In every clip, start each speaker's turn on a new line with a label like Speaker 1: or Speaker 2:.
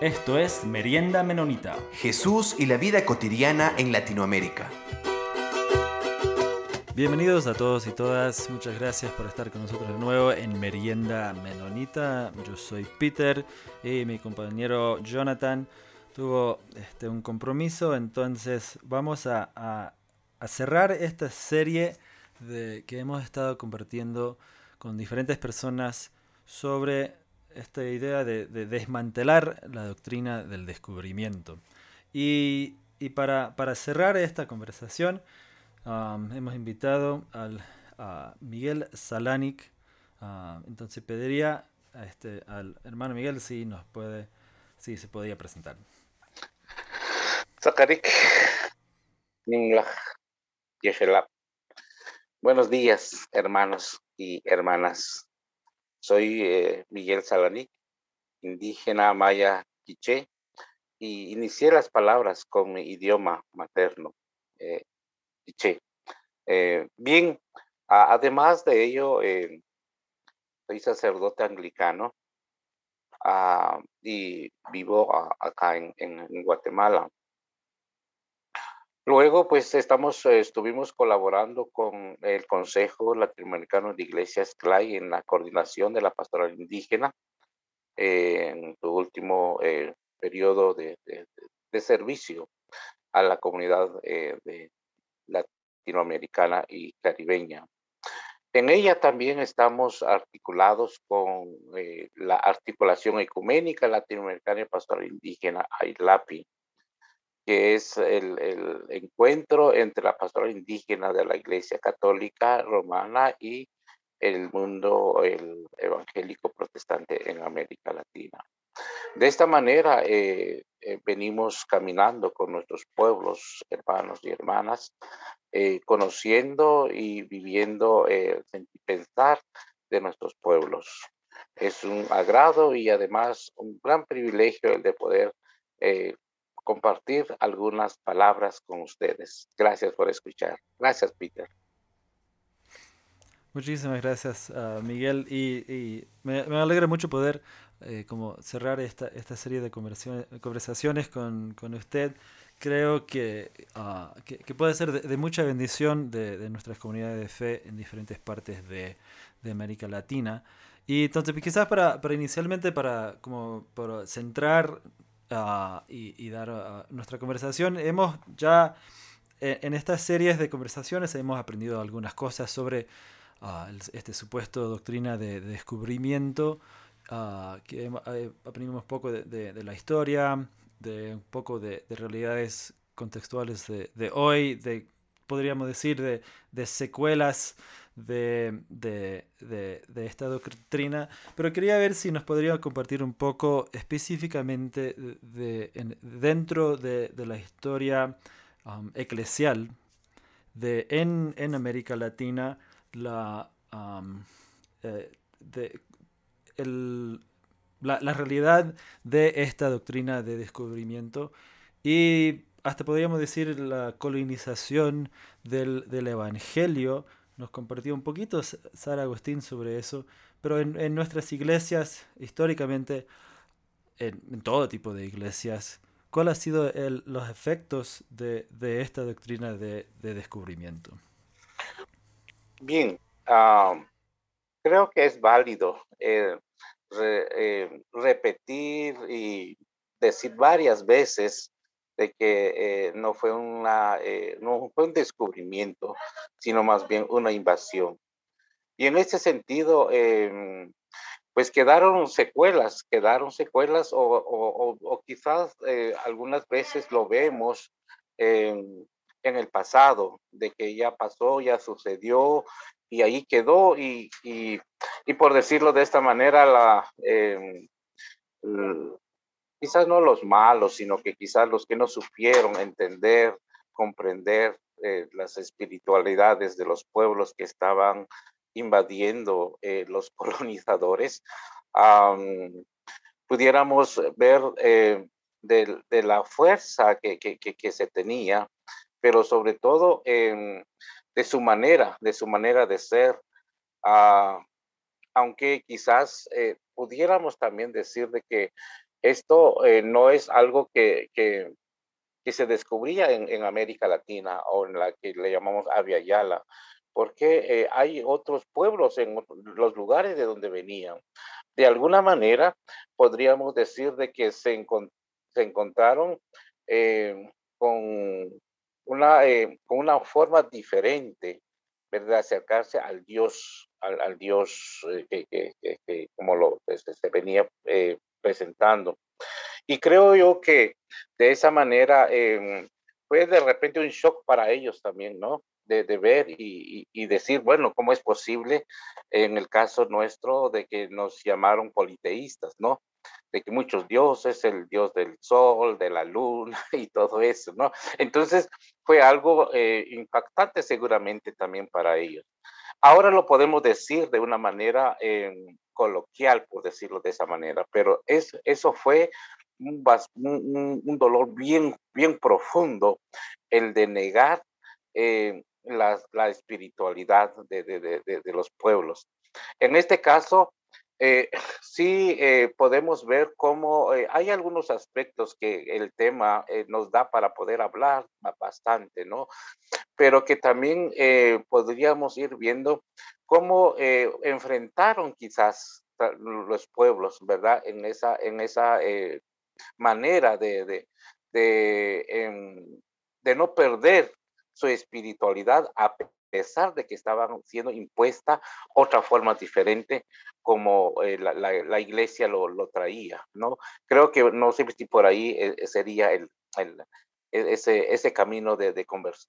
Speaker 1: Esto es Merienda Menonita.
Speaker 2: Jesús y la vida cotidiana en Latinoamérica.
Speaker 1: Bienvenidos a todos y todas, muchas gracias por estar con nosotros de nuevo en Merienda Menonita. Yo soy Peter y mi compañero Jonathan tuvo este, un compromiso, entonces vamos a, cerrar esta serie de, que hemos estado compartiendo con diferentes personas sobre esta idea de, desmantelar la doctrina del descubrimiento. Y, para, cerrar esta conversación, um, hemos invitado al, a Miguel Salanic. Uh, entonces pediría a este, al hermano Miguel si nos puede, si se podía presentar.
Speaker 3: Buenos días, hermanos y hermanas. Soy eh, Miguel Salanic, indígena maya quiché, y inicié las palabras con mi idioma materno, eh, quiché. Eh, bien, además de ello, soy sacerdote anglicano ah, y vivo acá en, Guatemala. Luego, pues eh, estuvimos colaborando con el Consejo Latinoamericano de Iglesias CLAI en la coordinación de la pastoral indígena en su último eh, periodo de, servicio a la comunidad eh, latinoamericana y caribeña. En ella también estamos articulados con la articulación ecuménica latinoamericana y pastoral indígena, AILAPI, que es el, encuentro entre la pastoral indígena de la Iglesia Católica Romana y el mundo el evangélico protestante en América Latina. De esta manera eh, eh, venimos caminando con nuestros pueblos, hermanos y hermanas, eh, conociendo y viviendo el pensar de nuestros pueblos. Es un agrado y además un gran privilegio el de poder compartir algunas palabras con ustedes. Gracias por escuchar. Gracias, Peter.
Speaker 1: Muchísimas gracias, uh, Miguel. Y, me, alegra mucho poder eh, como cerrar esta, esta serie de conversaciones con, con usted. Creo que, uh, que, puede ser de, mucha bendición de, de, nuestras comunidades de fe en diferentes partes de, de América Latina. Y entonces, quizás para, para inicialmente, para, como, para centrar Ah, y, dar ah, nuestra conversación. Hemos ya e, en, estas series de conversaciones hemos aprendido algunas cosas sobre uh, este supuesto doctrina de, descubrimiento, eh, aprendimos poco de, la historia, de un poco de, realidades contextuales de, hoy, de podríamos decir de, secuelas de, de, esta doctrina, pero quería ver si nos podría compartir un poco específicamente de, dentro de, la historia um, eclesial de, en, en, América Latina la, um, eh, la, la, realidad de esta doctrina de descubrimiento. Y hasta podríamos decir la colonización del, del Evangelio nos compartió un poquito Sara Agustín sobre eso, pero en, nuestras iglesias, históricamente, en, todo tipo de iglesias, ¿cuáles han sido los efectos de, esta doctrina de, descubrimiento?
Speaker 3: Bien, creo que es válido eh, eh, repetir y decir varias veces de que eh, no, fue una, eh, no fue un descubrimiento, sino más bien una invasión. Y en ese sentido, em, pues quedaron secuelas, quedaron secuelas o, quizás eh, algunas veces lo vemos en, el pasado, de que ya pasó, ya sucedió y ahí quedó y, y, por decirlo de esta manera, la, em, quizás no los malos, sino que quizás los que no supieron entender, comprender eh, las espiritualidades de los pueblos que estaban invadiendo eh, los colonizadores, pudiéramos ver eh, de, la fuerza que, se tenía, pero sobre todo de su manera, de su manera de ser, ah, aunque quizás pudiéramos también decir de que Esto eh, no es algo que, que, se descubría en, América Latina o en la que le llamamos Yala, porque eh, hay otros pueblos en los lugares de donde venían. De alguna manera, podríamos decir de que se, se encontraron eh, con, una, con una forma diferente ¿verdad? acercarse al Dios, al, Dios que, como lo este, se venía presentando. Y creo yo que de esa manera eh, fue de repente un shock para ellos también, ¿no? De, de ver y, y, decir, bueno, ¿cómo es posible en el caso nuestro de que nos llamaron politeístas, ¿no? De que muchos dioses, el dios del sol, de la luna y todo eso, ¿no? Entonces fue algo eh, impactante seguramente también para ellos. Ahora lo podemos decir de una manera eh, coloquial, por decirlo de esa manera, pero es, eso fue un, dolor bien, bien profundo, el de negar eh, la, espiritualidad de, los pueblos. En este caso, eh, sí eh, podemos ver cómo hay algunos aspectos que el tema nos da para poder hablar bastante, ¿no? Pero que también podríamos ir viendo cómo enfrentaron quizás los pueblos, ¿verdad? En esa, en esa manera de, de, de, em, de no perder su espiritualidad a pesar de que estaban siendo impuesta otra forma diferente como eh, la, la, iglesia lo, lo, traía, ¿no? Creo que no sé si por ahí eh, sería el, el, ese, ese camino de, de,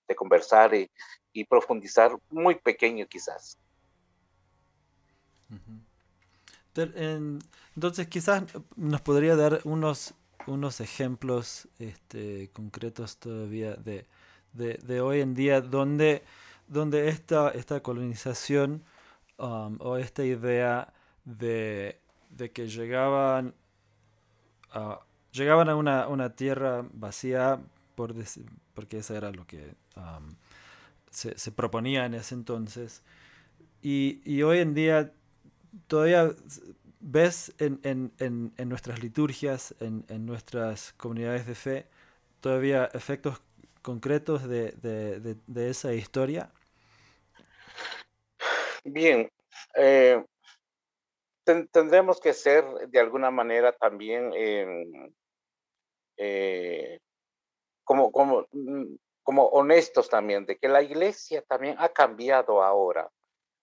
Speaker 3: de conversar y, profundizar muy pequeño quizás.
Speaker 1: Entonces quizás nos podría dar unos, unos ejemplos este, concretos todavía de, de, de hoy en día donde donde esta, esta colonización um, o esta idea de, que llegaban a, llegaban a una, tierra vacía, por porque eso era lo que se, proponía en ese entonces. Y, hoy en día todavía ves en, nuestras liturgias, en, nuestras comunidades de fe, todavía efectos concretos de esa historia.
Speaker 3: Bien, eh, tendremos que ser de alguna manera también em, eh, como, como, mm, como honestos también, de que la iglesia también ha cambiado ahora,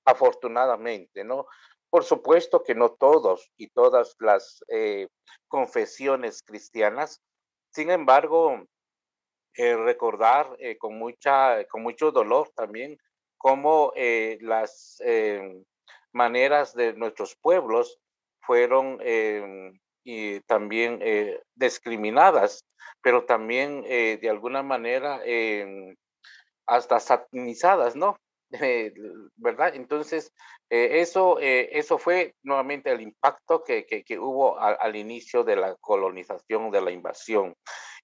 Speaker 3: afortunadamente, ¿no? Por supuesto que no todos y todas las eh, confesiones cristianas, sin embargo, recordar con, mucha, con mucho dolor también cómo eh, las eh, maneras de nuestros pueblos fueron eh, y también discriminadas, pero también de alguna manera hasta satanizadas, ¿no? ¿Verdad? Entonces, eso, eso fue nuevamente el impacto que, que, hubo al inicio de la colonización, de la invasión,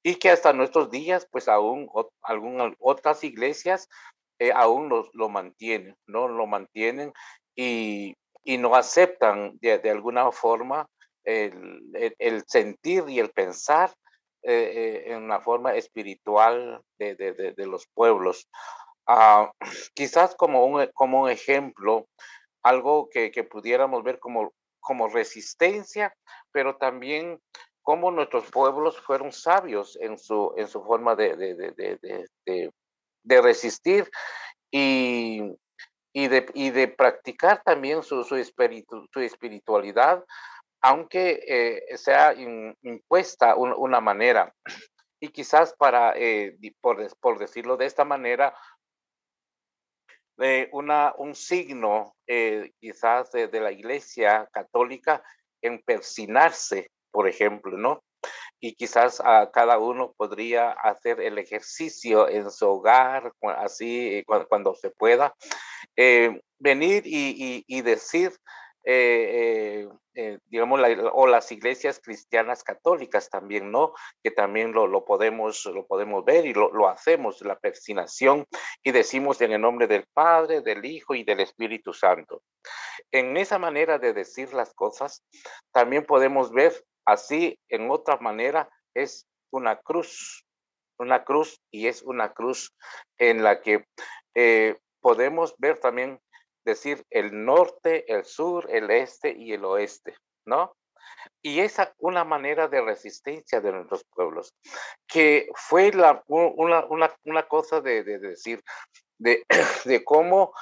Speaker 3: y que hasta nuestros días, pues aún algunas otras iglesias eh, aún lo, lo, mantienen, ¿no? Lo mantienen y, y no aceptan de, de alguna forma el, el, sentir y el pensar eh, eh, en una forma espiritual de, de, de los pueblos. Uh, quizás como un, como un ejemplo, algo que, que pudiéramos ver como, como resistencia, pero también como nuestros pueblos fueron sabios en su, en su forma de, de, de, de resistir y, y, de, y de practicar también su, su, espiritu, su espiritualidad, aunque eh, sea impuesta una manera. Y quizás para, eh, por, por, decirlo de esta manera, de una, un signo eh, quizás de, de, la iglesia católica en persinarse, por ejemplo, ¿no? y quizás a cada uno podría hacer el ejercicio en su hogar, así eh, cuando, se pueda, eh, venir y, decir, eh, digamos, o las iglesias cristianas católicas también, ¿no? Que también lo, lo podemos, lo podemos ver y lo, lo, hacemos, la persinación, y decimos en el nombre del Padre, del Hijo y del Espíritu Santo. En esa manera de decir las cosas, también podemos ver así en otra manera es una cruz, una cruz y es una cruz en la que eh, podemos ver también, decir, el norte, el sur, el este y el oeste, ¿no? Y esa una manera de resistencia de nuestros pueblos, que fue la, una, una, una cosa de, de, decir, de, de cómo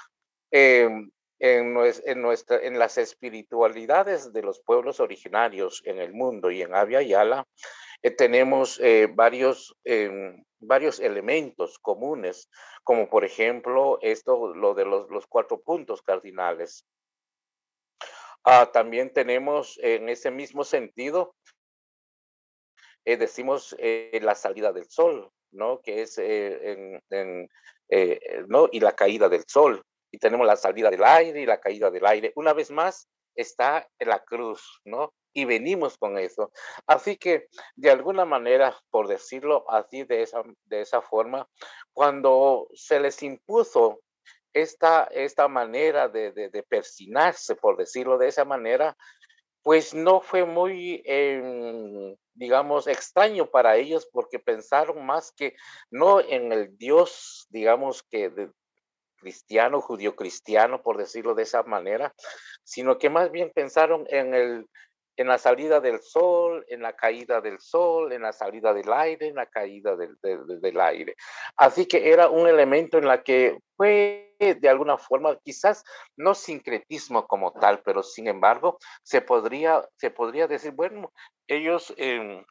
Speaker 3: em, en, en, nuestra, en las espiritualidades de los pueblos originarios en el mundo y en Avia Yala, eh, tenemos eh, varios, em, varios elementos comunes, como por ejemplo esto, lo de los, los cuatro puntos cardinales. Ah, también tenemos en ese mismo sentido, eh, decimos la salida del sol, ¿no? Que es en, en ¿no? Y la caída del sol. Y tenemos la salida del aire y la caída del aire. Una vez más, está la cruz, ¿no? Y venimos con eso. Así que, de alguna manera, por decirlo así, de esa, de esa forma, cuando se les impuso esta, esta manera de, de, persinarse, por decirlo de esa manera, pues no fue muy, em, digamos, extraño para ellos porque pensaron más que no en el Dios, digamos, que de, cristiano, judío cristiano, por decirlo de esa manera, sino que más bien pensaron en el en la salida del sol, en la caída del sol, en la salida del aire, en la caída del, del, aire. Así que era un elemento en la que fue de alguna forma, quizás no sincretismo como tal, pero sin embargo se podría, se podría decir, bueno, ellos eh,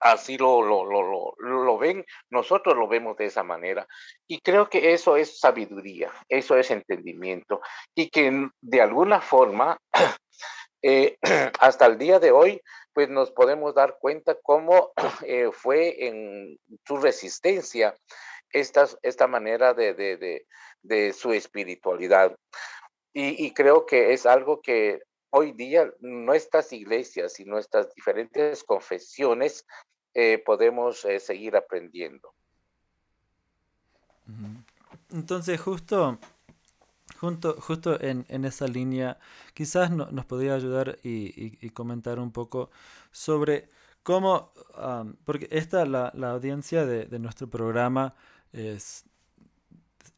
Speaker 3: así lo, lo, lo, lo, ven, nosotros lo vemos de esa manera. Y creo que eso es sabiduría, eso es entendimiento, y que de alguna forma eh, hasta el día de hoy, pues nos podemos dar cuenta cómo eh, fue en su resistencia esta, esta manera de, de, de, su espiritualidad. Y, y, creo que es algo que hoy día nuestras iglesias y nuestras diferentes confesiones eh, podemos seguir aprendiendo.
Speaker 1: Entonces, justo Junto, justo en, en esa línea, quizás nos podría ayudar y, comentar un poco sobre cómo, porque esta, la, la audiencia de, de, nuestro programa es,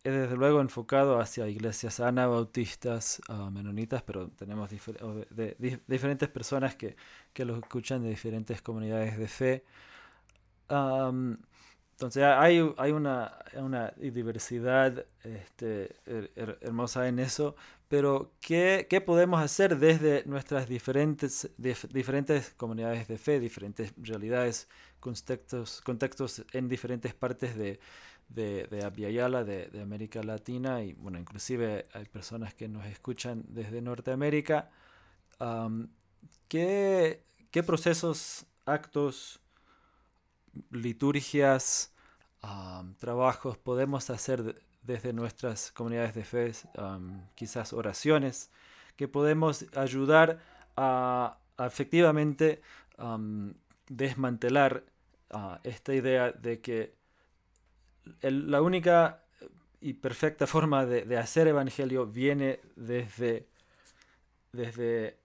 Speaker 1: es, desde luego enfocado hacia iglesias anabautistas, menonitas, pero tenemos de, diferentes personas que, que los escuchan de diferentes comunidades de fe. Entonces hay, hay una, una, diversidad este, hermosa en eso, pero ¿qué, ¿qué, podemos hacer desde nuestras diferentes, diferentes comunidades de fe, diferentes realidades, contextos, contextos en diferentes partes de, de, de Abiyala, de, de, América Latina, y bueno, inclusive hay personas que nos escuchan desde Norteamérica? ¿qué, ¿Qué procesos, actos, liturgias, trabajos podemos hacer desde nuestras comunidades de fe, quizás oraciones, que podemos ayudar a, efectivamente desmantelar esta idea de que la única y perfecta forma de, hacer evangelio viene desde, desde,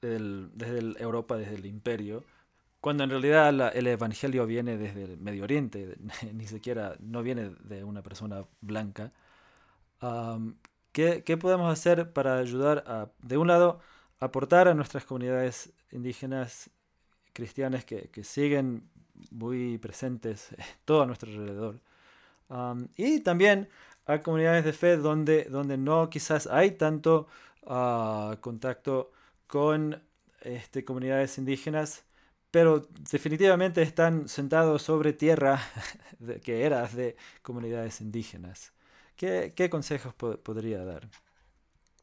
Speaker 1: desde Europa, desde el imperio, cuando en realidad el Evangelio viene desde el Medio Oriente, ni siquiera no viene de una persona blanca. ¿qué, ¿qué, podemos hacer para ayudar a, de un lado, aportar a nuestras comunidades indígenas cristianas que, que siguen muy presentes todo a nuestro alrededor? y también a comunidades de fe donde, donde no quizás hay tanto ah, contacto con este, comunidades indígenas, pero definitivamente están sentados sobre tierra que era de comunidades indígenas. ¿Qué, qué consejos podría dar?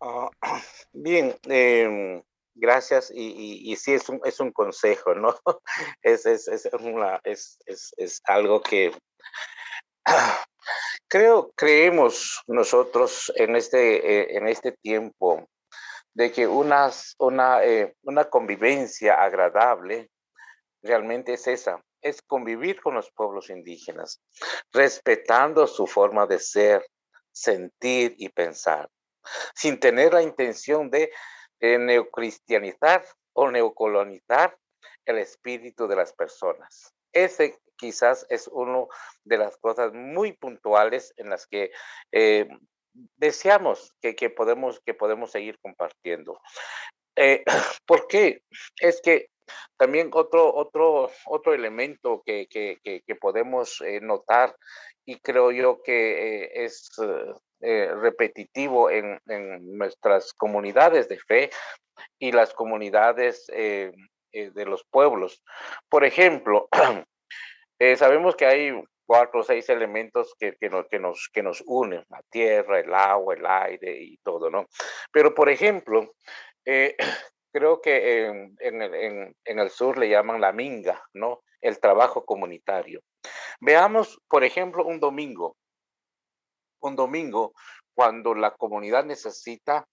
Speaker 3: Ah, bien, em, gracias. Y, y, sí, es un, es un consejo, ¿no? Es, es, es, es, algo que creo, creemos nosotros en este, eh, en este tiempo de que una, una, eh, una convivencia agradable realmente es esa, es convivir con los pueblos indígenas, respetando su forma de ser, sentir y pensar, sin tener la intención de neocristianizar o neocolonizar el espíritu de las personas. Ese quizás es una de las cosas muy puntuales en las que eh, deseamos que, podemos, que podemos seguir compartiendo. Eh, ¿Por qué? Es que también otro, otro, otro elemento que, podemos eh, notar y creo yo que eh, es repetitivo en, nuestras comunidades de fe y las comunidades de los pueblos. Por ejemplo, sabemos que hay cuatro o seis elementos que, que, nos, que, nos, que nos unen, la tierra, el agua, el aire y todo, ¿no? Pero, por ejemplo, eh, creo que en, en, el sur le llaman la minga, ¿no? El trabajo comunitario. Veamos, por ejemplo, un domingo. Un domingo cuando la comunidad necesita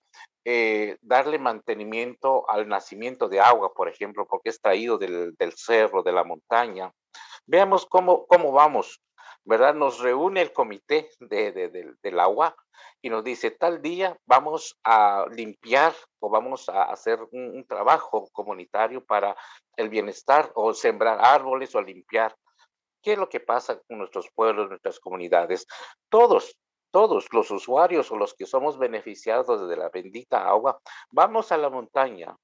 Speaker 3: eh, darle mantenimiento al nacimiento de agua, por ejemplo, porque es traído del, del cerro, de la montaña. Veamos cómo, cómo vamos, ¿verdad? Nos reúne el comité de, del agua y nos dice, tal día vamos a limpiar o vamos a hacer un, trabajo comunitario para el bienestar o sembrar árboles o limpiar. ¿Qué es lo que pasa con nuestros pueblos, nuestras comunidades? Todos, todos los usuarios o los que somos beneficiados de la bendita agua, vamos a la montaña,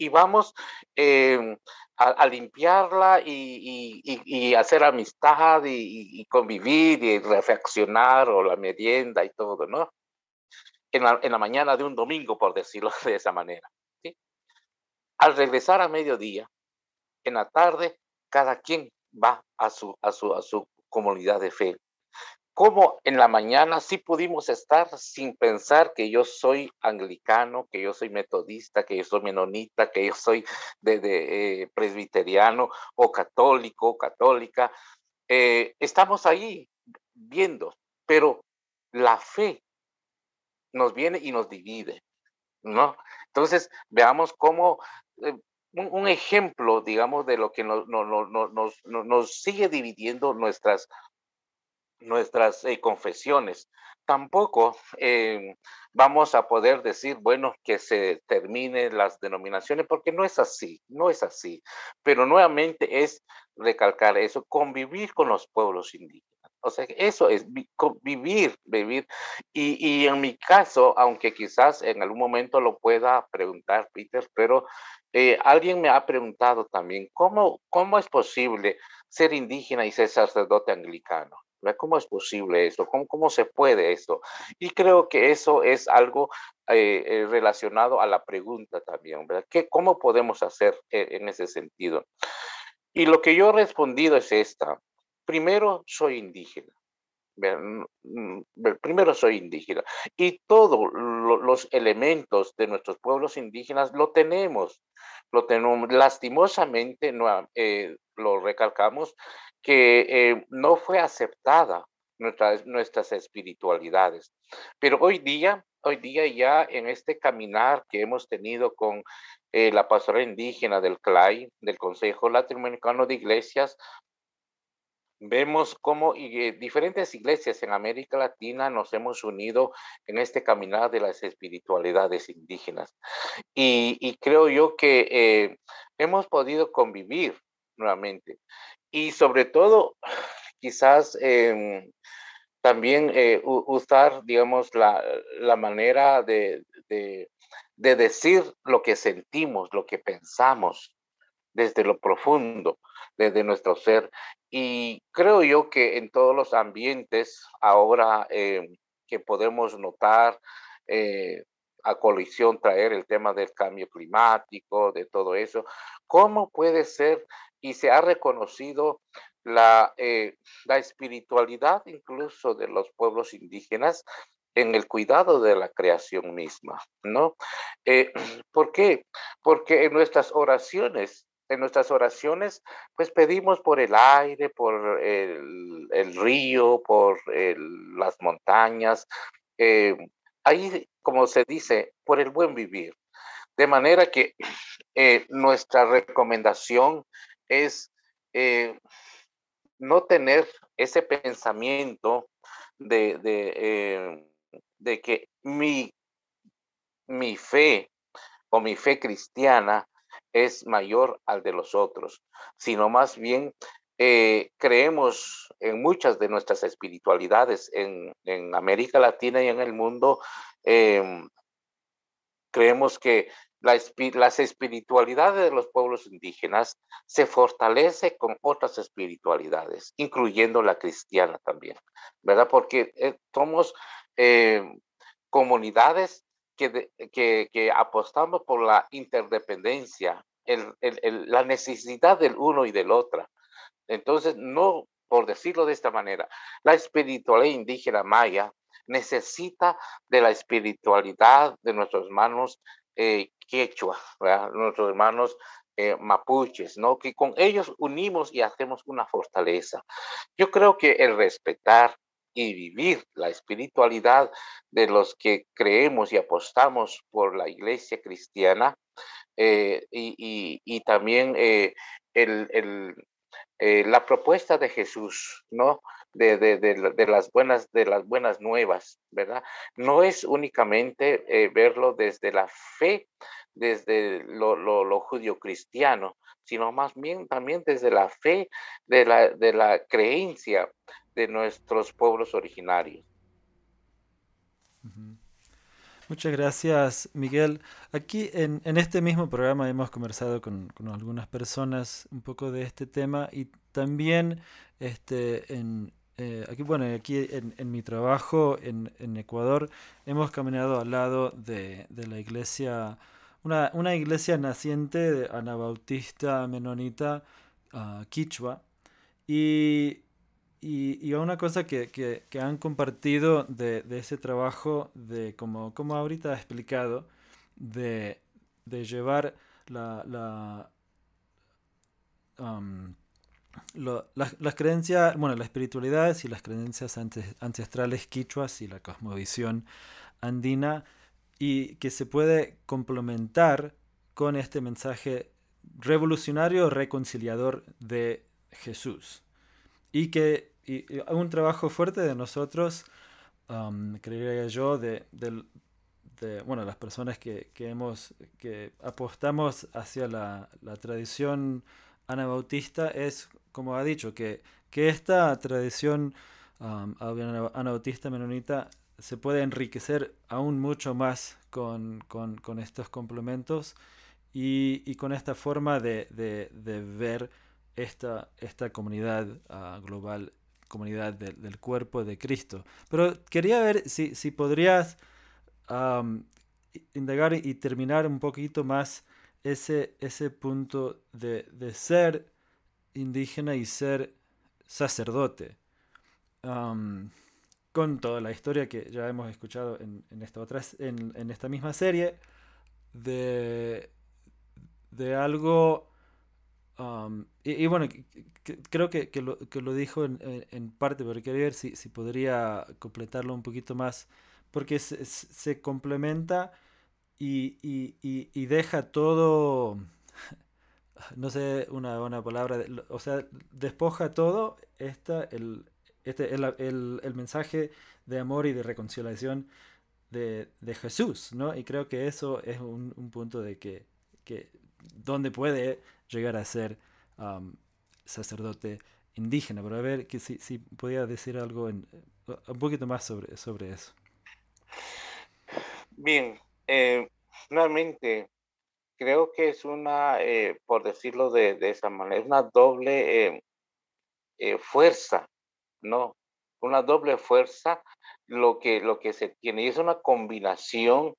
Speaker 3: y vamos em, a, limpiarla y, hacer amistad y, convivir y reflexionar o la merienda y todo, ¿no? En la, mañana de un domingo, por decirlo de esa manera. Al regresar a mediodía, en la tarde, cada quien va a su, a su, a su comunidad de fe cómo en la mañana sí pudimos estar sin pensar que yo soy anglicano, que yo soy metodista, que yo soy menonita, que yo soy de, eh, presbiteriano o católico o católica. Eh, estamos ahí viendo, pero la fe nos viene y nos divide, ¿no? Entonces, veamos cómo eh, un, ejemplo, digamos, de lo que nos, nos sigue dividiendo nuestras nuestras eh, confesiones. Tampoco eh, vamos a poder decir, bueno, que se terminen las denominaciones, porque no es así, no es así. Pero nuevamente es recalcar eso, convivir con los pueblos indígenas. O sea, eso es vivir, vivir. Y, en mi caso, aunque quizás en algún momento lo pueda preguntar, Peter, pero eh, alguien me ha preguntado también, ¿cómo, ¿cómo es posible ser indígena y ser sacerdote anglicano? ¿Cómo es posible eso? ¿Cómo, ¿Cómo se puede eso? Y creo que eso es algo eh, eh, relacionado a la pregunta también, ¿verdad? ¿Qué, ¿Cómo podemos hacer eh, en ese sentido? Y lo que yo he respondido es esta. Primero, soy indígena. Primero soy indígena y todos los elementos de nuestros pueblos indígenas lo tenemos, lo tenemos lastimosamente, no, lo recalcamos, que eh, no fue aceptada nuestras, nuestras espiritualidades. Pero hoy día, hoy día ya en este caminar que hemos tenido con eh, la pastora indígena del CLAI, del Consejo Latinoamericano de Iglesias, vemos cómo eh, diferentes iglesias en América Latina nos hemos unido en este caminar de las espiritualidades indígenas. Y, creo yo que hemos podido convivir nuevamente y sobre todo, quizás em, también eh, usar, digamos, la, la manera de, de, de, decir lo que sentimos, lo que pensamos desde lo profundo, desde nuestro ser. Y creo yo que en todos los ambientes ahora em, que podemos notar eh, a colisión traer el tema del cambio climático, de todo eso, ¿cómo puede ser y se ha reconocido la, eh, la espiritualidad incluso de los pueblos indígenas en el cuidado de la creación misma, ¿no? Eh, ¿Por qué? Porque en nuestras oraciones, en nuestras oraciones, pues pedimos por el aire, por el, el río, por las montañas, eh, ahí, como se dice, por el buen vivir. De manera que nuestra recomendación es eh, no tener ese pensamiento de, de, eh, que mi, mi fe o mi fe cristiana es mayor al de los otros, sino más bien eh, creemos en muchas de nuestras espiritualidades en, América Latina y en el mundo. Em, creemos que las espiritualidades de los pueblos indígenas se fortalece con otras espiritualidades, incluyendo la cristiana también, ¿verdad? Porque eh, somos em, comunidades que, que, apostamos por la interdependencia, la necesidad del uno y del otro. Entonces, no, por decirlo de esta manera, la espiritualidad indígena maya necesita de la espiritualidad de nuestros hermanos eh, quechua, nuestros hermanos eh, mapuches, ¿no? Que con ellos unimos y hacemos una fortaleza. Yo creo que el respetar y vivir la espiritualidad de los que creemos y apostamos por la iglesia cristiana eh, y, también el, la propuesta de Jesús, ¿no? De, de, las buenas, de las buenas nuevas, ¿verdad? No es únicamente eh, verlo desde la fe, desde lo, lo, lo judio-cristiano, sino más bien también desde la fe de la, de la creencia de nuestros pueblos originarios.
Speaker 1: Muchas gracias, Miguel. Aquí en, este mismo programa hemos conversado con, algunas personas un poco de este tema y también este, en, eh, aquí, bueno, aquí en, mi trabajo en, Ecuador hemos caminado al lado de, la iglesia, una, iglesia naciente de anabautista menonita uh, quichua y y, una cosa que, han compartido de, ese trabajo, de como, como ahorita ha explicado, de, llevar la, la las, creencias, bueno, las espiritualidades y las creencias ancestrales quichuas y la cosmovisión andina, y que se puede complementar con este mensaje revolucionario, reconciliador de Jesús. Y que y, un trabajo fuerte de nosotros, creería yo, de, bueno, las personas que, hemos, que apostamos hacia la, tradición anabautista es, como ha dicho, que, que esta tradición anabautista menonita se puede enriquecer aún mucho más con, estos complementos y, con esta forma de, ver esta, esta comunidad ah, global comunidad del cuerpo de Cristo. Pero quería ver si, si podrías indagar y terminar un poquito más ese, ese punto de, ser indígena y ser sacerdote. con toda la historia que ya hemos escuchado en, esta, otra, en, esta misma serie, de, de algo y, bueno, creo que, que, lo, que, lo, dijo en, en, parte, pero quería ver si, si, podría completarlo un poquito más, porque se, se complementa y, y, y, deja todo, no sé una buena palabra, o sea, despoja todo el, este, el, el, el mensaje de amor y de reconciliación de, de, Jesús, ¿no? Y creo que eso es un, un punto de que, que donde puede llegar a ser sacerdote indígena. Pero a ver que si, si podía decir algo en, un poquito más sobre, sobre eso.
Speaker 3: Bien, eh, nuevamente, creo que es una, eh, por decirlo de, de, esa manera, una doble eh, eh, fuerza, ¿no? Una doble fuerza lo que, lo que se tiene. Y es una combinación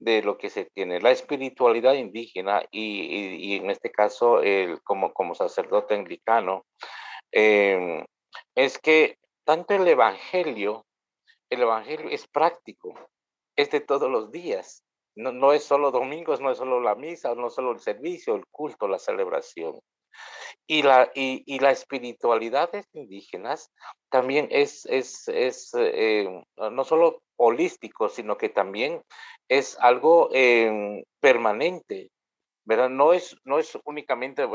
Speaker 3: de lo que se tiene, la espiritualidad indígena y, en este caso el, como, como sacerdote anglicano, em, es que tanto el Evangelio, el Evangelio es práctico, es de todos los días, no, no es solo domingos, no es solo la misa, no es solo el servicio, el culto, la celebración. Y la, y, y la espiritualidad indígenas también es, es, es eh, no solo holístico, sino que también es algo em, permanente. No es, no es únicamente,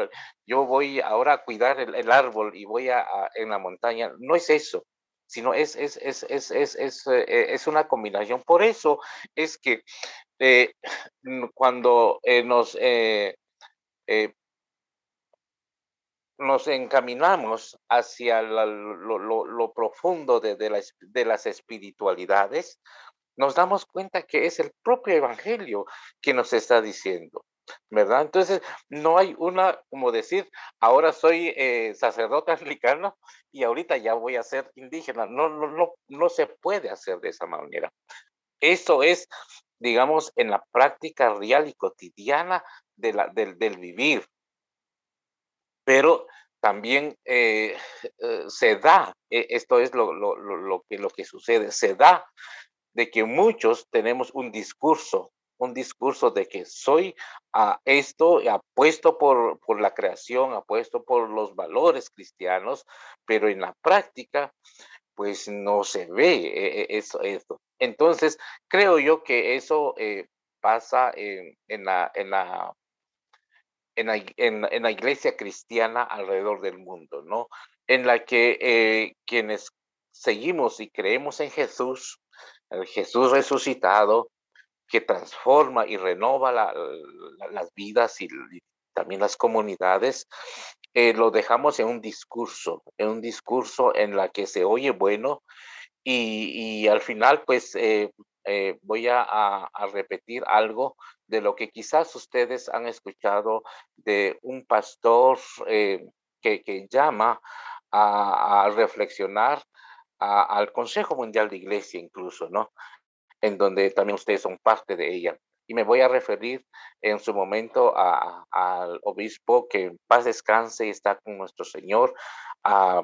Speaker 3: yo voy ahora a cuidar el, árbol y voy a, en la montaña, no es eso, sino es, es, es, es, es, es, eh, es una combinación. Por eso es que eh, cuando nos nos encaminamos hacia lo, profundo de, de las espiritualidades, nos damos cuenta que es el propio Evangelio que nos está diciendo. ¿Verdad? Entonces, no hay una, como decir, ahora soy eh, sacerdote anglicano y ahorita ya voy a ser indígena. No, no, no, no se puede hacer de esa manera. Eso es, digamos, en la práctica real y cotidiana de la, del, del vivir. Pero también eh, eh, se da, esto es lo, lo, lo, que, lo que sucede, se da de que muchos tenemos un discurso un discurso de que soy a esto, apuesto por, por la creación, apuesto por los valores cristianos, pero en la práctica, pues no se ve e, e, eso. Entonces, creo yo que eso eh, pasa en, la, en, la, en, la, iglesia cristiana alrededor del mundo, ¿no? En la que eh, quienes seguimos y creemos en Jesús, el Jesús resucitado, que transforma y renova las vidas y, también las comunidades, eh, lo dejamos en un discurso, en un discurso en la que se oye bueno y, al final pues eh, eh, voy a, repetir algo de lo que quizás ustedes han escuchado de un pastor que, llama a, reflexionar al Consejo Mundial de Iglesia incluso, ¿no? En donde también ustedes son parte de ella. Y me voy a referir en su momento al obispo que en paz descanse y está con nuestro Señor, a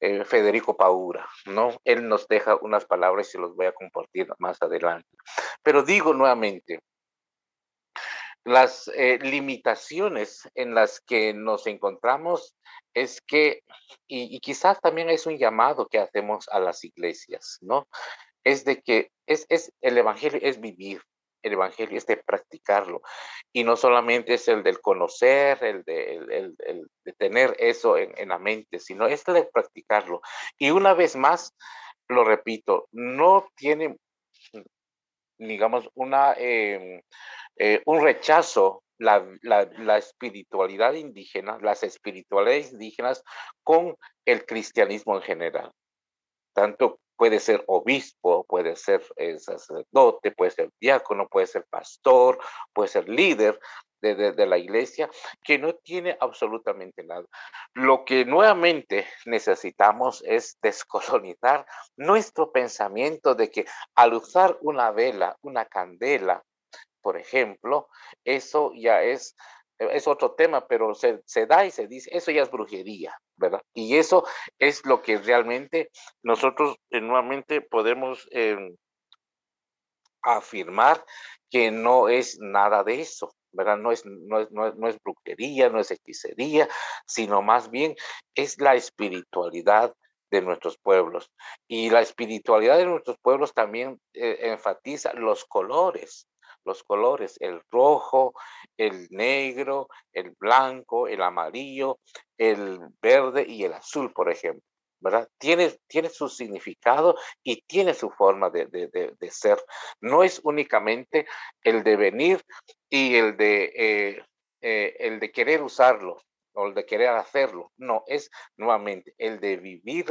Speaker 3: eh, Federico Paura, ¿no? Él nos deja unas palabras y los voy a compartir más adelante. Pero digo nuevamente, las eh, limitaciones en las que nos encontramos es que, y, y, quizás también es un llamado que hacemos a las iglesias, ¿no? Es de que es, es, el Evangelio es vivir, el Evangelio es de practicarlo. Y no solamente es el del conocer, el de, el, tener eso en, en, la mente, sino es el de practicarlo. Y una vez más, lo repito, no tiene, digamos, una, em, eh, un rechazo la, la, la, espiritualidad indígena, las espiritualidades indígenas con el cristianismo en general. Tanto puede ser obispo, puede ser eh, sacerdote, puede ser diácono, puede ser pastor, puede ser líder de, de, la iglesia, que no tiene absolutamente nada. Lo que nuevamente necesitamos es descolonizar nuestro pensamiento de que al usar una vela, una candela, por ejemplo, eso ya es es otro tema, pero se, se, da y se dice, eso ya es brujería, ¿verdad? Y eso es lo que realmente nosotros eh, nuevamente podemos em, afirmar que no es nada de eso, ¿verdad? No es, no es, no es, brujería, no es hechicería, sino más bien es la espiritualidad de nuestros pueblos. Y la espiritualidad de nuestros pueblos también eh, enfatiza los colores, los colores, el rojo, el negro, el blanco, el amarillo, el verde y el azul, por ejemplo. ¿verdad? Tiene, tiene su significado y tiene su forma de, de, ser. No es únicamente el de venir y el de, eh, eh, el de querer usarlo, o el de querer hacerlo. No, es nuevamente el de vivir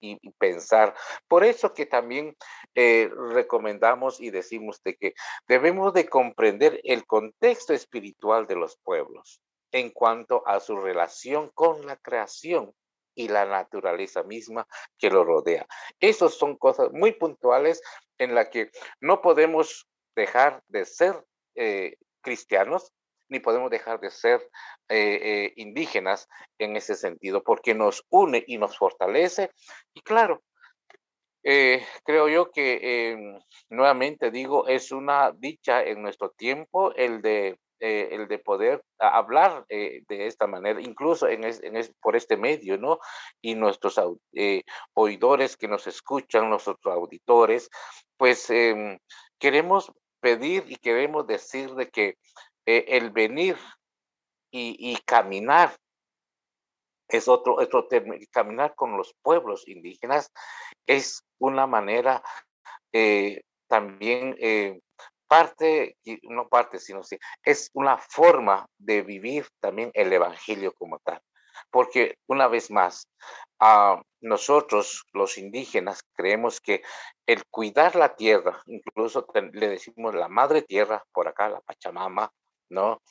Speaker 3: y, pensar. Por eso que también eh, recomendamos y decimos de que debemos de comprender el contexto espiritual de los pueblos en cuanto a su relación con la creación y la naturaleza misma que lo rodea. Esas son cosas muy puntuales en las que no podemos dejar de ser eh, cristianos ni podemos dejar de ser eh, eh, indígenas en ese sentido, porque nos une y nos fortalece. Y claro, eh, creo yo que em, nuevamente digo, es una dicha en nuestro tiempo el de, el de poder hablar de esta manera, incluso en, por este medio, ¿no? Y nuestros oidores que nos escuchan, nuestros auditores, pues em, queremos pedir y queremos decir de que eh, el venir y, caminar es otro, otro término, caminar con los pueblos indígenas es una manera eh, también eh, parte, no parte, sino sí, es una forma de vivir también el Evangelio como tal. Porque una vez más, a nosotros los indígenas creemos que el cuidar la tierra, incluso le decimos la madre tierra por acá, la Pachamama, ¿no?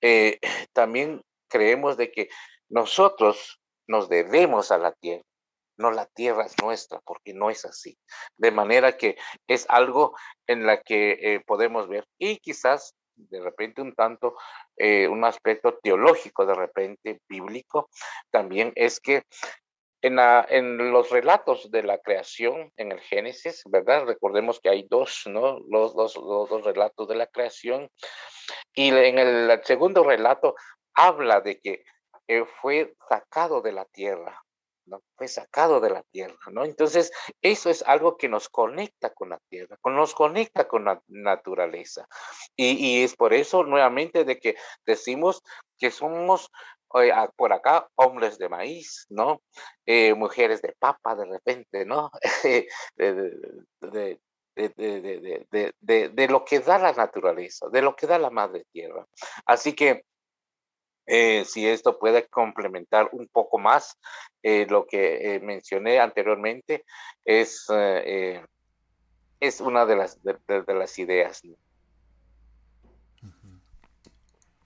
Speaker 3: Eh, también creemos de que nosotros nos debemos a la tierra no la tierra es nuestra, porque no es así. De manera que es algo en la que eh, podemos ver y quizás de repente un tanto, eh, un aspecto teológico, de repente bíblico, también es que en, en, los relatos de la creación en el Génesis, ¿verdad? Recordemos que hay dos, ¿no? Los, los, dos relatos de la creación. Y en el, segundo relato habla de que eh, fue sacado de la tierra, ¿no? Fue sacado de la tierra, ¿no? Entonces, eso es algo que nos conecta con la tierra, nos conecta con la naturaleza. Y, es por eso, nuevamente, de que decimos que somos por acá hombres de maíz, ¿no? Eh, mujeres de papa de repente, ¿no? de, de, lo que da la naturaleza, de lo que da la madre tierra. Así que eh, si esto puede complementar un poco más eh, lo que mencioné anteriormente, es, es una de las, de, las ideas.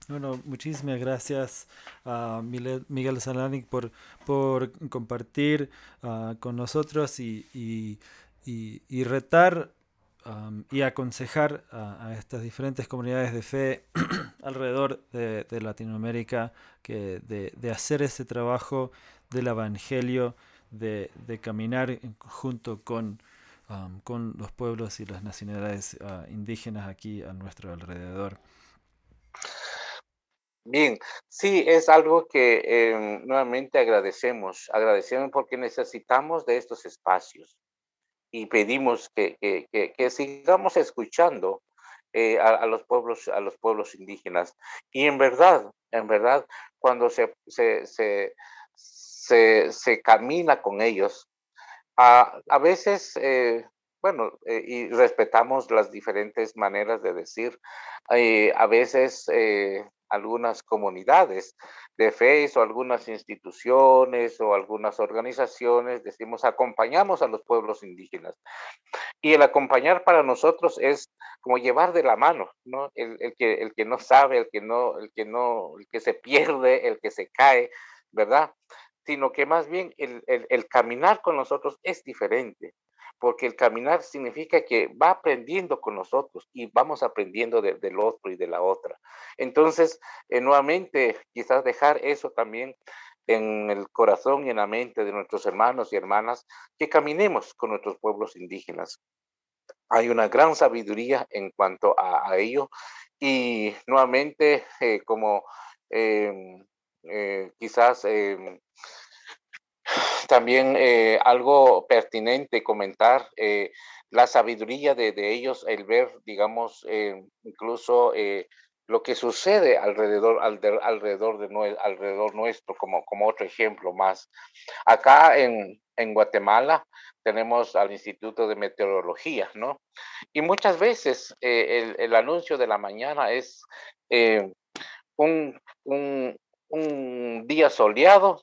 Speaker 1: Bueno, muchísimas gracias a Miguel Salanic por, por compartir ah, con nosotros y, y, y retar y aconsejar a, estas diferentes comunidades de fe alrededor de, Latinoamérica que de, hacer ese trabajo del Evangelio, de, caminar junto con, con los pueblos y las nacionalidades ah, indígenas aquí a nuestro alrededor.
Speaker 3: Bien, sí, es algo que em, nuevamente agradecemos, agradecemos porque necesitamos de estos espacios y pedimos que, que, sigamos escuchando eh, a, los pueblos, a los pueblos indígenas. Y en verdad, en verdad, cuando se, se, se, se, camina con ellos, a, a veces, eh, bueno, eh, y respetamos las diferentes maneras de decir, a veces algunas comunidades de fe o algunas instituciones o algunas organizaciones, decimos, acompañamos a los pueblos indígenas. Y el acompañar para nosotros es como llevar de la mano, ¿no? El, que, el que no sabe, el que no, el que no, el que se pierde, el que se cae, ¿verdad? Sino que más bien el, el caminar con nosotros es diferente porque el caminar significa que va aprendiendo con nosotros y vamos aprendiendo del otro y de la otra. Entonces, eh, nuevamente, quizás dejar eso también en el corazón y en la mente de nuestros hermanos y hermanas, que caminemos con nuestros pueblos indígenas. Hay una gran sabiduría en cuanto a, ello y nuevamente, eh, como em, eh, quizás em, también eh, algo pertinente comentar, eh, la sabiduría de, ellos, el ver, digamos, eh, incluso lo que sucede alrededor, alrededor, de, alrededor nuestro, como, como otro ejemplo más. Acá en, Guatemala tenemos al Instituto de Meteorología, ¿no? Y muchas veces el, anuncio de la mañana es un, un día soleado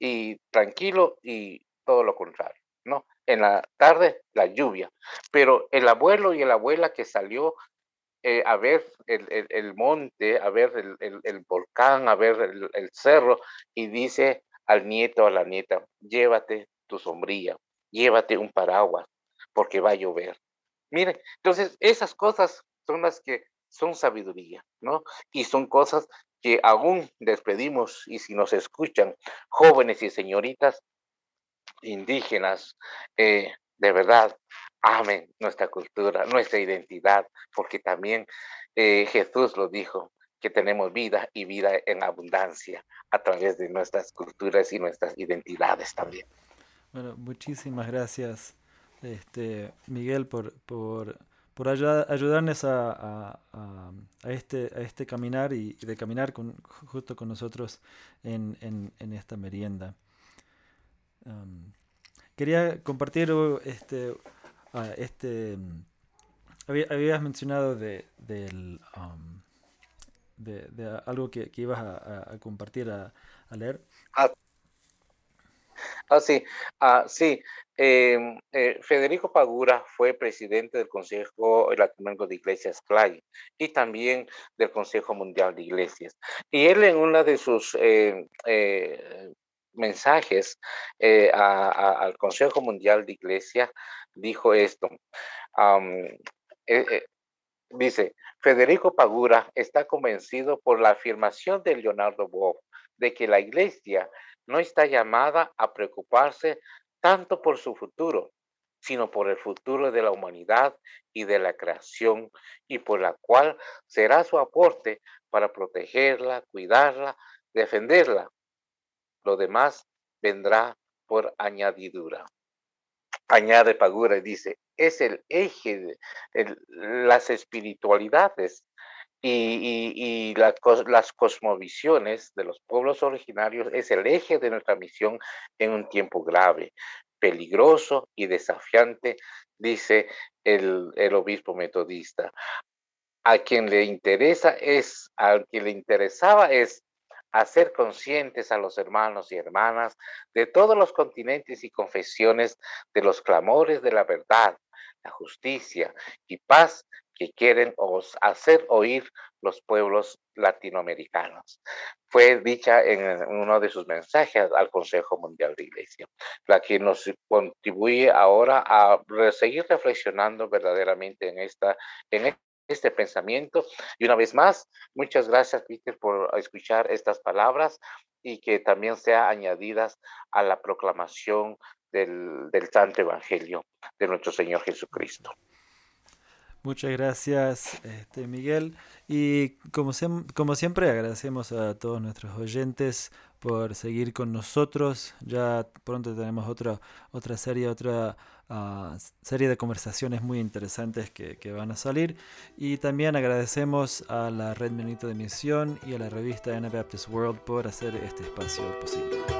Speaker 3: y tranquilo y todo lo contrario, ¿no? En la tarde, la lluvia. Pero el abuelo y la abuela que salió eh, a ver el, monte, a ver el, volcán, a ver el, cerro, y dice al nieto, a la nieta, llévate tu sombrilla, llévate un paraguas, porque va a llover. Miren, entonces esas cosas son las que son sabiduría, ¿no? Y son cosas que aún despedimos y si nos escuchan jóvenes y señoritas indígenas, eh, de verdad, amen nuestra cultura, nuestra identidad, porque también eh, Jesús lo dijo, que tenemos vida y vida en abundancia a través de nuestras culturas y nuestras identidades también.
Speaker 1: Bueno, muchísimas gracias, este, Miguel, por, por por ayudarnos a, este, a este caminar y, de caminar con, justo con nosotros en, esta merienda. quería compartir este, este, habías mencionado de, del, um, de, algo que, ibas a, compartir, a, leer.
Speaker 3: Ah, ah sí, ah, sí. Em, eh, Federico Pagura fue presidente del Consejo Latinoamericano de Iglesias CLAI y también del Consejo Mundial de Iglesias. Y él en una de sus em, eh, mensajes eh, al Consejo Mundial de Iglesias dijo esto. Dice, Federico Pagura está convencido por la afirmación de Leonardo Boff de que la iglesia no está llamada a preocuparse tanto por su futuro, sino por el futuro de la humanidad y de la creación, y por la cual será su aporte para protegerla, cuidarla, defenderla. Lo demás vendrá por añadidura. Añade Pagura y dice, es el eje de las espiritualidades y, las cosmovisiones de los pueblos originarios es el eje de nuestra misión en un tiempo grave, peligroso y desafiante, dice el, el obispo metodista. A quien le interesa es, a quien le interesaba es hacer conscientes a los hermanos y hermanas de todos los continentes y confesiones de los clamores de la verdad, la justicia y paz que quieren hacer oír los pueblos latinoamericanos. Fue dicha en uno de sus mensajes al Consejo Mundial de Iglesia, la que nos contribuye ahora a seguir reflexionando verdaderamente en, esta, en este pensamiento. Y una vez más, muchas gracias, Peter, por escuchar estas palabras y que también sean añadidas a la proclamación del, del Santo Evangelio de nuestro Señor Jesucristo.
Speaker 1: Muchas gracias, este, Miguel. Y como, como siempre, agradecemos a todos nuestros oyentes por seguir con nosotros. Ya pronto tenemos otra, otra serie, otra uh, serie de conversaciones muy interesantes que, van a salir. Y también agradecemos a la Red Menonita de Misión y a la revista Anabaptist World por hacer este espacio posible.